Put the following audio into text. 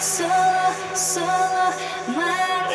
solo, solo, my